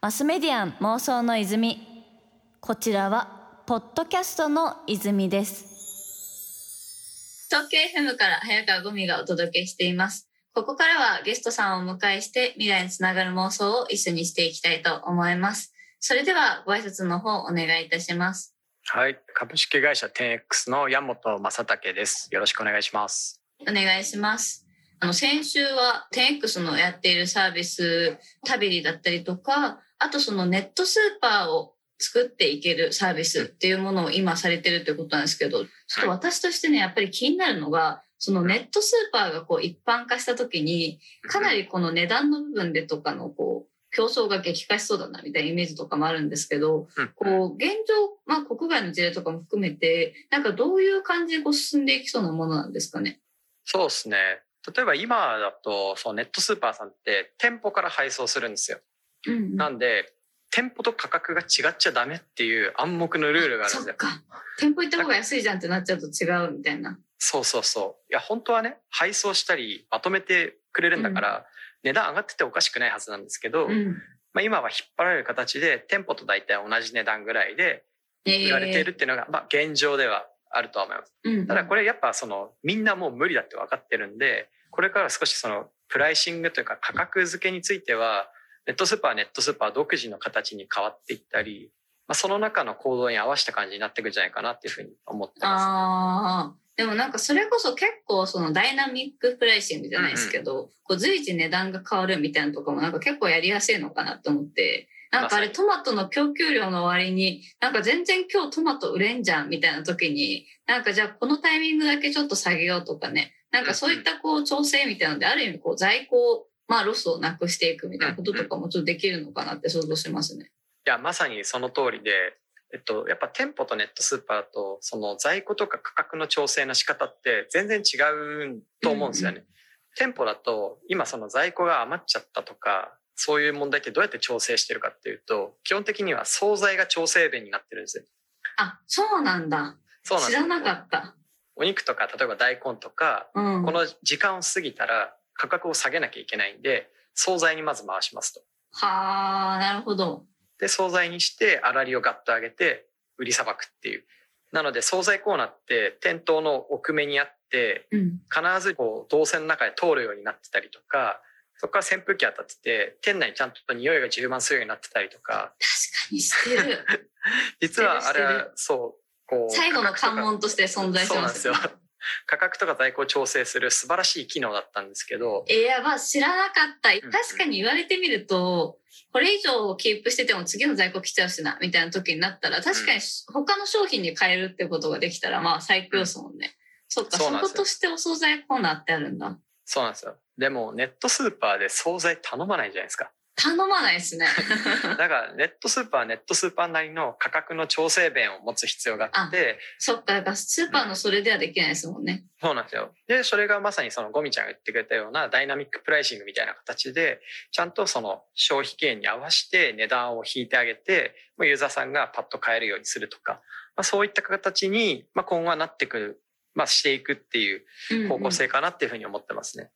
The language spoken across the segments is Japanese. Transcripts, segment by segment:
マスメディアン妄想の泉。こちらはポッドキャストの泉です。東京 FM から早川ゴミがお届けしています。ここからはゲストさんをお迎えして未来につながる妄想を一緒にしていきたいと思います。それではご挨拶の方お願いいたします。はい。株式会社 10X の山本正武です。よろしくお願いします。お願いしますあの先週は 10X のやっているサービスタビリだったりとかあとそのネットスーパーを作っていけるサービスっていうものを今されてるということなんですけど、ちょっと私としてね、やっぱり気になるのが、そのネットスーパーがこう一般化した時に、かなりこの値段の部分でとかのこう、競争が激化しそうだなみたいなイメージとかもあるんですけど、こう、現状、まあ国外の事例とかも含めて、なんかどういう感じでこう進んでいきそうなものなんですかね？そうですね。例えば今だと、そのネットスーパーさんって店舗から配送するんですよ。うんうん、なんで、店舗と価格が違っちゃダメっていう暗黙のルールがあるんですよ。店舗行った方が安いじゃんってなっちゃうと違うみたいな。そうそうそう。いや、本当はね、配送したり、まとめてくれるんだから、うん、値段上がってておかしくないはずなんですけど、うん、まあ、今は引っ張られる形で、店舗と大体同じ値段ぐらいで売られているっていうのが、えー、まあ、現状ではあるとは思います。うん、ただこれやっぱその、みんなもう無理だって分かってるんで、これから少しその、プライシングというか価格付けについては、ネットスーパーネットスーパー独自の形に変わっていったり、まあ、その中の行動に合わせた感じになっていくんじゃないかなっていうふうに思ってます。あでもなんかそれこそ結構そのダイナミックプライシングじゃないですけど、うんうん、こう随時値段が変わるみたいなとかもなんか結構やりやすいのかなと思って、なんかあれトマトの供給量の割に、なんか全然今日トマト売れんじゃんみたいな時に、なんかじゃあこのタイミングだけちょっと下げようとかね、なんかそういったこう調整みたいなので、ある意味こう在庫まあロスをなくしていくみたいなこととかもちょっとできるのかなって想像しますね。いや、まさにその通りで、えっと、やっぱ店舗とネットスーパーとその在庫とか価格の調整の仕方って全然違うと思うんですよね。うんうん、店舗だと今その在庫が余っちゃったとか、そういう問題ってどうやって調整してるかっていうと、基本的には惣菜が調整弁になってるんですよ。あ、そうなんだ。そうなん知らなかった。お肉とか、例えば大根とか、うん、この時間を過ぎたら価格を下げなきゃいけないんで、惣菜にまず回しますと。はあ、なるほど。で、惣菜にして、粗利をガッと上げて、売りさばくっていう。なので、惣菜コーナーって店頭の奥目にあって、うん、必ずこう、動線の中で通るようになってたりとか、そこから扇風機当たってて、店内にちゃんと匂いが充満するようになってたりとか。確かにしてる。実はあれは、そう、こう。最後の関門として存在してますそうなんですよ。価格とか在庫を調整する素晴らしい機能だったんですけど。いや、まあ知らなかった。確かに言われてみると、これ以上キープしてても次の在庫来ちゃうしな、みたいな時になったら、確かに他の商品に変えるってことができたら、まあ最強ですもんね。うん、そっか、そことしてお惣菜コーナーってあるんだ。そうなんですよ。でもネットスーパーで惣菜頼まないじゃないですか。頼まないですね。だからネットスーパーはネットスーパーなりの価格の調整弁を持つ必要があって。そっか、だからスーパーのそれではできないですもんね、うん、そうなんですよ。で、それがまさにそのゴミちゃんが言ってくれたようなダイナミックプライシングみたいな形で、ちゃんとその消費権に合わせて値段を引いてあげて、ユーザーさんがパッと買えるようにするとか、まあ、そういった形に、まあ、今後はなってくる、まあ、していくっていう方向性かなっていうふうに思ってますね。うんうん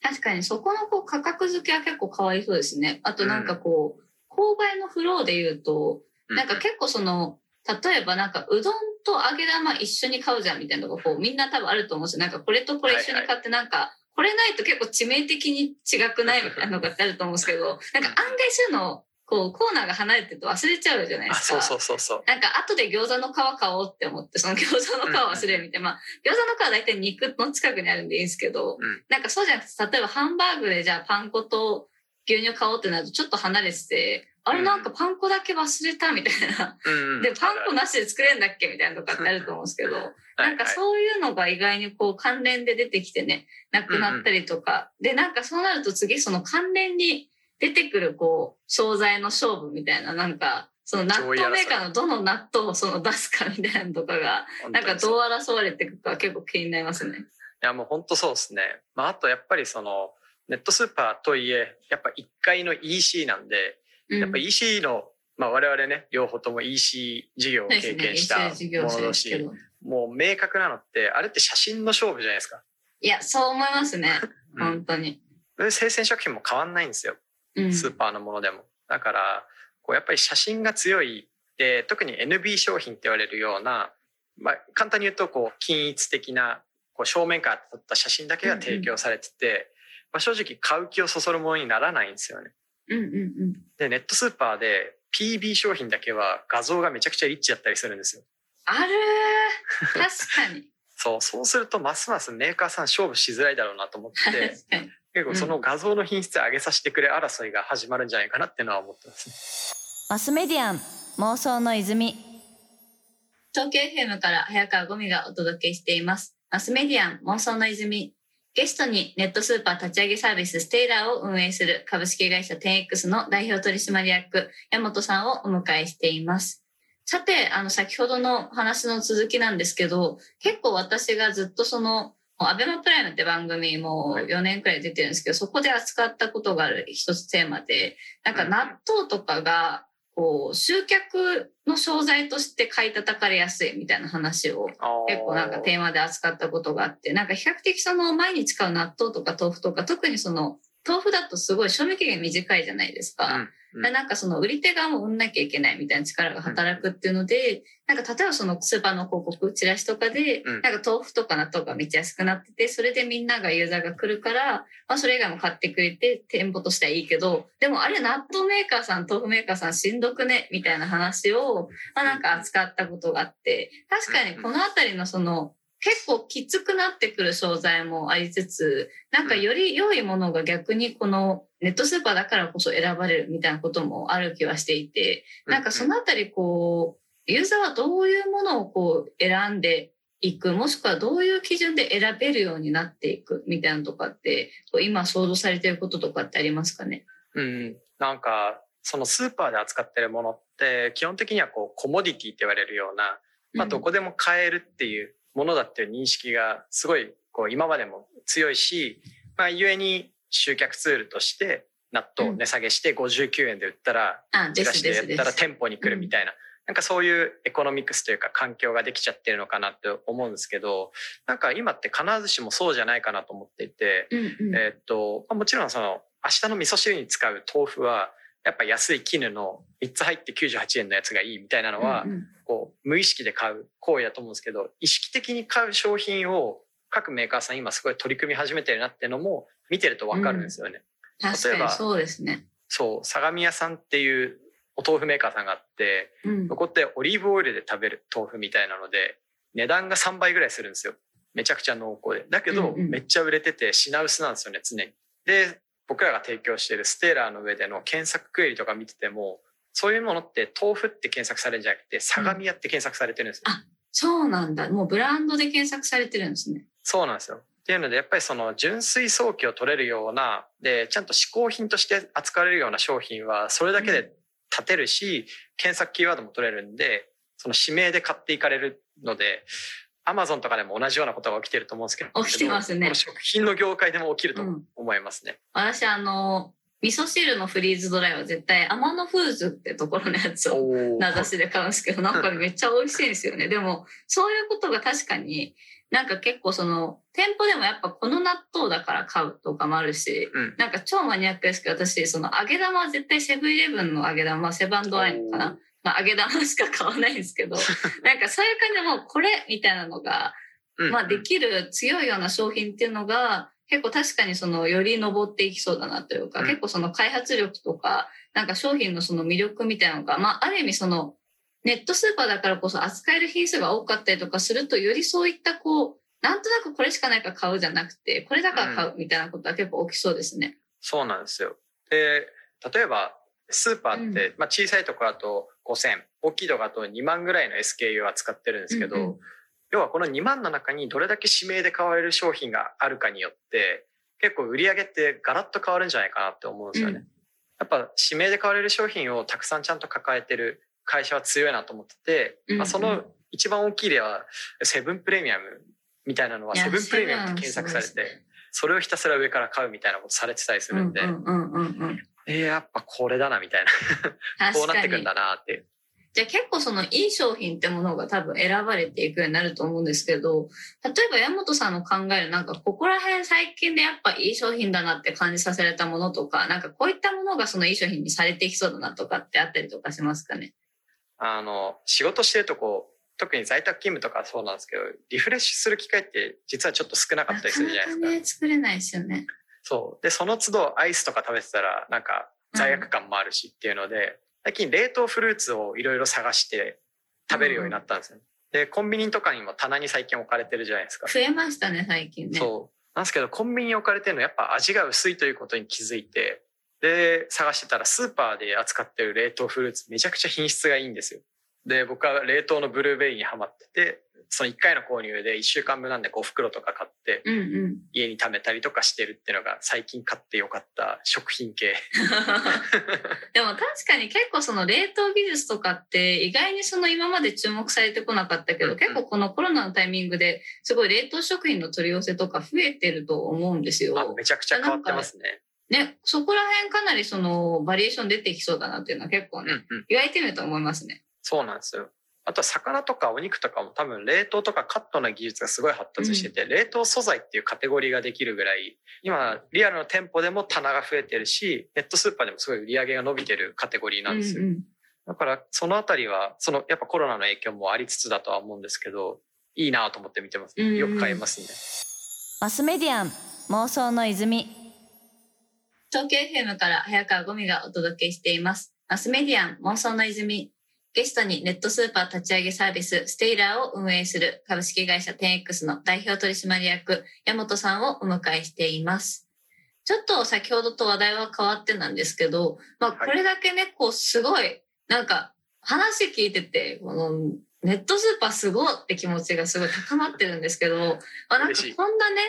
確かにそこのこう価格付けは結構変わりそうですね。あとなんかこう、購買のフローで言うと、なんか結構その、例えばなんかうどんと揚げ玉一緒に買うじゃんみたいなのがこうみんな多分あると思うんですよ。なんかこれとこれ一緒に買ってなんか、これないと結構致命的に違くないみたいなのがあると思うんですけど、なんか案外そういうのこう、コーナーが離れてると忘れちゃうじゃないですか。そうそうそうなんか、後で餃子の皮買おうって思って、その餃子の皮忘れるみたいな。まあ、餃子の皮は大体肉の近くにあるんでいいんですけど、うん、なんかそうじゃなくて、例えばハンバーグでじゃあパン粉と牛乳買おうってなるとちょっと離れてて、あれなんかパン粉だけ忘れたみたいな。うん、で、パン粉なしで作れるんだっけみたいなとかってあると思うんですけど、なんかそういうのが意外にこう関連で出てきてね、なくなったりとか。で、なんかそうなると次その関連に出てくるこう、商材の勝負みたいな、なんか、その納豆メーカーのどの納豆をその出すかみたいなのとかが、なんかどう争われていくか結構気になりますね。いや、もう本当そうですね。まあ、あとやっぱりその、ネットスーパーといえ、やっぱ1階の EC なんで、やっぱ EC の、まあ我々ね、両方とも EC 事業を経験したものだし、ね、もう明確なのって、あれって写真の勝負じゃないですか。いや、そう思いますね。本当に。生鮮食品も変わんないんですよ。スーパーのものでも。だから、こうやっぱり写真が強いで、特に NB 商品って言われるような、まあ、簡単に言うと、こう、均一的な、こう、正面から撮った写真だけが提供されてて、うんうん、まあ、正直買う気をそそるものにならないんですよね。うんうんうん、で、ネットスーパーで PB 商品だけは画像がめちゃくちゃリッチだったりするんですよ。ある確かに。そう、そうするとますますメーカーさん勝負しづらいだろうなと思って、結構その画像の品質上げさせてくれ争いが始まるんじゃないかなっていうのは思ってますね。マスメディアン妄想の泉東京 FM から早川ゴミがお届けしています。マスメディアン妄想の泉ゲストにネットスーパー立ち上げサービスステイラーを運営する株式会社 10X の代表取締役山本さんをお迎えしています。さて、あの、先ほどの話の続きなんですけど、結構私がずっとその、アベマプライムって番組も4年くらい出てるんですけど、そこで扱ったことがある一つテーマで、なんか納豆とかが、こう、集客の商材として買い叩かれやすいみたいな話を結構なんかテーマで扱ったことがあって、なんか比較的その毎日買う納豆とか豆腐とか、特にその豆腐だとすごい賞味期限短いじゃないですか。うん、なんかその売り手側も売んなきゃいけないみたいな力が働くっていうので、なんか例えばそのスーパーの広告、チラシとかで、なんか豆腐とか納豆がめっちゃ安くなってて、それでみんながユーザーが来るから、まあそれ以外も買ってくれて店舗としてはいいけど、でもあれ納豆メーカーさん、豆腐メーカーさんしんどくねみたいな話を、まあなんか扱ったことがあって、確かにこのあたりのその結構きつくなってくる商材もありつつ、なんかより良いものが逆にこのネットスーパーだからこそ選ばれるみたいなこともある気はしていて、なんかそのあたりこう、ユーザーはどういうものをこう選んでいく、もしくはどういう基準で選べるようになっていくみたいなとかって、今想像されてることとかってありますかね？うん、なんかそのスーパーで扱ってるものって基本的にはこうコモディティって言われるような、まあ、どこでも買えるっていうものだっていう認識がすごいこう今までも強いし、まあ、故に集客ツールとして納豆値下げして59円で売ったら、チラシでやったら店舗に来るみたいな、なんかそういうエコノミクスというか環境ができちゃってるのかなって思うんですけど、なんか今って必ずしもそうじゃないかなと思っていて、えっと、もちろんその明日の味噌汁に使う豆腐はやっぱ安い絹の3つ入って98円のやつがいいみたいなのは、こう無意識で買う行為だと思うんですけど意識的に買う商品を各メーカーさん今すごい取り組み始めてるなっていうのも見てると分かるんですよね。うん、例えばそうですねそう相模屋さんっていうお豆腐メーカーさんがあって、うん、そこってオリーブオイルで食べる豆腐みたいなので値段が3倍ぐらいするんですよ。めちゃくちゃ濃厚で。だけど、めっちゃ売れてて品薄なんですよね、常に。で、僕らが提供しているステーラーの上での検索クエリとか見てても、そういうものって豆腐って検索されるんじゃなくて、相模屋って検索されてるんですよ、うん、あ、そうなんだ。もうブランドで検索されてるんですね。そうなんですよ。っていうので、やっぱりその純粋早期を取れるような、で、ちゃんと嗜好品として扱われるような商品は、それだけで立てるし、うん、検索キーワードも取れるんで、その指名で買っていかれるので、アマゾンとかでも同じようなことが起きてると思うんですけど。起きてますね。食品の業界でも起きると思いますね。うん、私、あの、味噌汁のフリーズドライは絶対天野フーズってところのやつを名指しで買うんですけど、なんかめっちゃ美味しいんですよね。でも、そういうことが確かになんか結構その、店舗でもやっぱこの納豆だから買うとかもあるし、うん、なんか超マニアックですけど、私、その揚げ玉は絶対セブンイレブンの揚げ玉、セブンドアイのかな。まあ、揚げ玉しか買わないんですけど、なんかそういう感じでもうこれみたいなのが、まあできる強いような商品っていうのが、結構確かにそのより登っていきそうだなというか、うん、結構その開発力とか、なんか商品のその魅力みたいなのが、まあある意味そのネットスーパーだからこそ扱える品数が多かったりとかすると、よりそういったこう、なんとなくこれしかないから買うじゃなくて、これだから買うみたいなことは結構起きそうですね。うん、そうなんですよ。で、例えばスーパーって、うん、まあ小さいところだと5000、大きいところだと2万ぐらいの SKU は使ってるんですけど、うんうん。要はこの2万の中にどれだけ指名で買われる商品があるかによって結構売り上げってガラッと変わるんじゃないかなって思うんですよね。うん、やっぱ指名で買われる商品をたくさんちゃんと抱えてる会社は強いなと思ってて、うんうん、まあ、その一番大きい例はセブンプレミアムみたいなのはセブンプレミアムって検索されてそれをひたすら上から買うみたいなことされてたりするんで、えやっぱこれだなみたいなこうなってくんだなってじゃあ結構そのいい商品ってものが多分選ばれていくようになると思うんですけど、例えば山本さんの考えるなんかここら辺最近でやっぱいい商品だなって感じさせられたものとか、なんかこういったものがそのいい商品にされていきそうだなとかってあったりとかしますかね？あの、仕事してるとこう、特に在宅勤務とかそうなんですけど、リフレッシュする機会って実はちょっと少なかったりするじゃないですか。なかね、作れないですよね。そう。で、その都度アイスとか食べてたら、なんか罪悪感もあるしっていうので、最近冷凍フルーツをいろいろ探して食べるようになったんですよ、ね、で、コンビニとかにも棚に最近置かれてるじゃないですか。増えましたね、最近ね。そう。なんですけど、コンビニに置かれてるのやっぱ味が薄いということに気づいて、で、探してたらスーパーで扱ってる冷凍フルーツめちゃくちゃ品質がいいんですよ。で、僕は冷凍のブルーベリーにハマってて、その1回の購入で1週間分なんで5袋とか買って、家に貯めたりとかしてるっていうのが最近買ってよかった食品系。でも確かに結構その冷凍技術とかって意外にその今まで注目されてこなかったけど、結構このコロナのタイミングですごい冷凍食品の取り寄せとか増えてると思うんですよ。めちゃくちゃ変わってますね。ね、そこら辺かなりそのバリエーション出てきそうだなっていうのは結構ね、うんうん、言われてみると思いますね。そうなんですよ。あとは魚とかお肉とかも多分冷凍とかカットの技術がすごい発達してて、うん、冷凍素材っていうカテゴリーができるぐらい、今リアルの店舗でも棚が増えてるし、ネットスーパーでもすごい売り上げが伸びてるカテゴリーなんですよ。うんうん、だからそのあたりは、そのやっぱコロナの影響もありつつだとは思うんですけど、いいなと思って見てます、ね、よく買いますね。マスメディアン妄想の泉東京 FM から早川ゴミがお届けしています。マスメディアン妄想の泉ゲストにネットスーパー立ち上げサービスステイラーを運営する株式会社 10X の代表取締役山本さんをお迎えしています。ちょっと先ほどと話題は変わってなんですけど、まあこれだけね、こうすごい、なんか話聞いてて、このネットスーパーすごいって気持ちがすごい高まってるんですけど、まあなんかこんなね、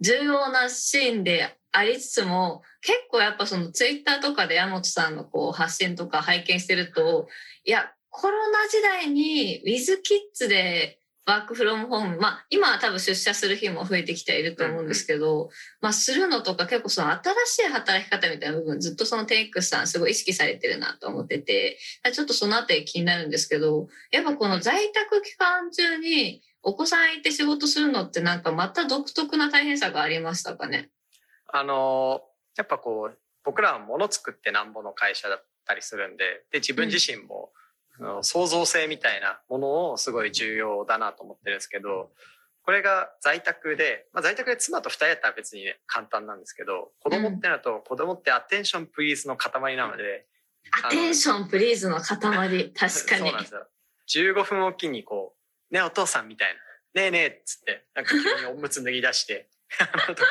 重要なシーンでありつつも、結構やっぱそのツイッターとかで山本さんのこう発信とか拝見してると、いや、コロナ時代に With Kids でワークフロムホーム、まあ今は多分出社する日も増えてきていると思うんですけど、まあするのとか結構その新しい働き方みたいな部分ずっとそのテイクスさんすごい意識されてるなと思ってて、ちょっとそのあたり気になるんですけど、やっぱこの在宅期間中にお子さんいて仕事するのってなんかまた独特な大変さがありましたかね？あの、やっぱこう、僕らは物作ってなんぼの会社だったりするんで、で、自分自身も、うん創造性みたいなものをすごい重要だなと思ってるんですけど、これが在宅で、まあ、在宅で妻と二人やったら別に、ね、簡単なんですけど、子供ってなると、うん、子供って attention please の塊なので、アテンションプリーズの塊、確かに。そうなんですよ。15分おきにこう、ねお父さんみたいな、ねえねえっつって、なんか急におむつ脱ぎ出して、とか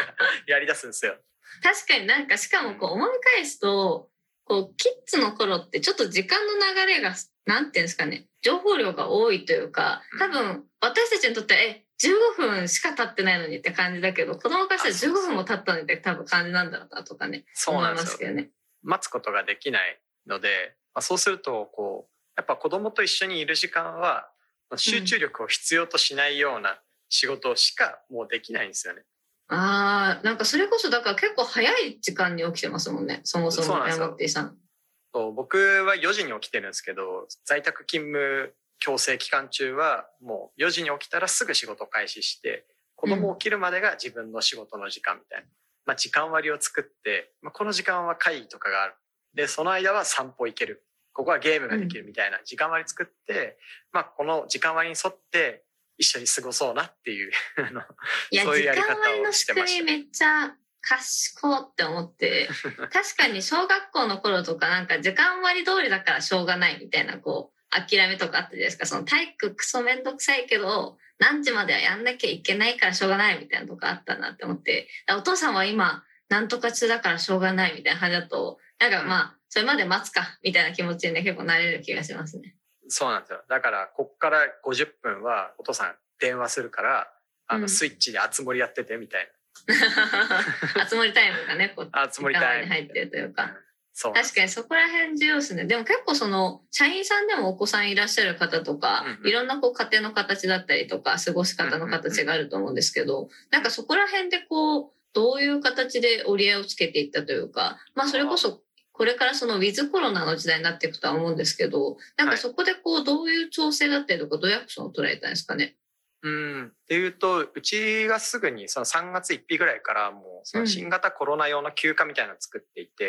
やり出すんですよ。確かになんかしかもこう思い返すと、こうキッズの頃ってちょっと時間の流れがなんていうんですかね、情報量が多いというか、多分私たちにとっては、え、15分しか経ってないのにって感じだけど、子供からしたら15分も経ったのにって多分感じなんだろうなとかね、そうなんですよね。待つことができないので、まあ、そうすると、こう、やっぱ子供と一緒にいる時間は、集中力を必要としないような仕事しかもうできないんですよね。うん、ああ、なんかそれこそだから結構早い時間に起きてますもんね、そもそも山手さん。そう僕は4時に起きてるんですけど在宅勤務強制期間中はもう4時に起きたらすぐ仕事開始して子供起きるまでが自分の仕事の時間みたいな、まあ、時間割を作って、まあ、この時間は会議とかがある。でその間は散歩行ける。ここはゲームができるみたいな。時間割作って、まあ、この時間割に沿って一緒に過ごそうなっていうそういうやり方をしてました。めっちゃ賢って思って、確かに小学校の頃とかなんか時間割通りだからしょうがないみたいなこう諦めとかあったじゃないですか。その体育クソめんどくさいけど、何時まではやんなきゃいけないからしょうがないみたいなとこあったなって思って、お父さんは今なんとか中だからしょうがないみたいな感じだと、なんかまあ、それまで待つかみたいな気持ちにね結構なれる気がしますね。そうなんですよ。だから、こっから50分はお父さん電話するから、あの、スイッチで熱盛やっててみたいな。集まりタイムがね、こう、集まりタイムに入ってるというか。そう確かにそこら辺重要ですね。でも結構その、社員さんでもお子さんいらっしゃる方とか、うんうん、いろんなこう家庭の形だったりとか、過ごし方の形があると思うんですけど、なんかそこら辺でこう、どういう形で折り合いをつけていったというか、まあそれこそこれからそのウィズコロナの時代になっていくとは思うんですけど、なんかそこでこう、どういう調整だったりとか、どういうアクションを取られたんですかね？うん、っていうとうちがすぐにその3月1日ぐらいからもうその新型コロナ用の休暇みたいなのを作っていて、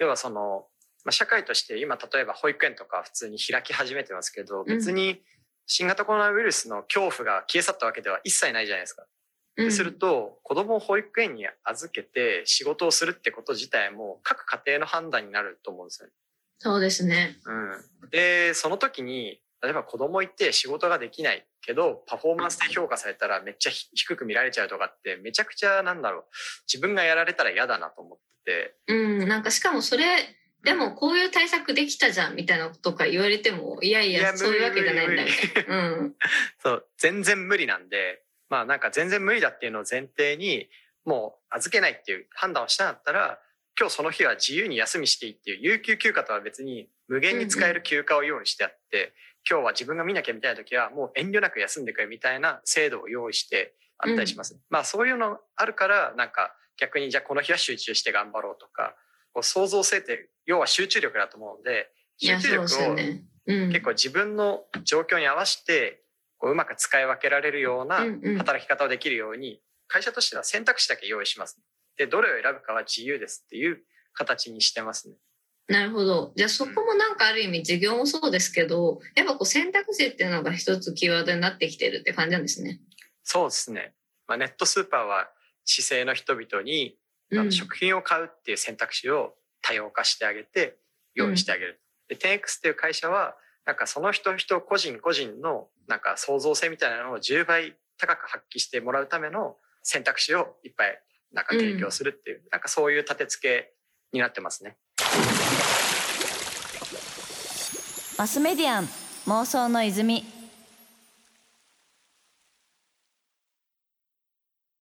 うん、要はその、まあ、社会として今例えば保育園とか普通に開き始めてますけど別に新型コロナウイルスの恐怖が消え去ったわけでは一切ないじゃないですか。うん、すると子供を保育園に預けて仕事をするってこと自体も各家庭の判断になると思うんですよね。そうですね。うん、でその時に例えば子供いて仕事ができないけどパフォーマンスで評価されたらめっちゃ低く見られちゃうとかってめちゃくちゃなんだろう自分がやられたら嫌だなと思ってて。うんなんかしかもそれでもこういう対策できたじゃんみたいなことか言われてもいやいやそういうわけじゃないんだみたいな。うん、そう全然無理なんでまあなんか全然無理だっていうのを前提にもう預けないっていう判断をしたんだったら今日その日は自由に休みしていいっていう有給休暇とは別に無限に使える休暇を用意してあって、今日は自分が見なきゃみたいな時はもう遠慮なく休んでくれみたいな制度を用意してあったりします。うん、まあそういうのあるからなんか逆にじゃあこの日は集中して頑張ろうとかこう創造性って要は集中力だと思うので集中力を結構自分の状況に合わせてこううまく使い分けられるような働き方をできるように会社としては選択肢だけ用意します。でどれを選ぶかは自由ですっていう形にしてますね。なるほど。じゃあそこもなんかある意味事業もそうですけど、やっぱこう選択肢っていうのが一つキーワードになってきてるって感じなんですね。そうですね。まあ、ネットスーパーは姿勢の人々に、うん、食品を買うっていう選択肢を多様化してあげて用意してあげる。うん、で 10X っていう会社はなんかその人人個人個人のなんか創造性みたいなのを10倍高く発揮してもらうための選択肢をいっぱいなんか提供するっていう、うん、なんかそういう立て付けになってますね。マスメディアン妄想の泉。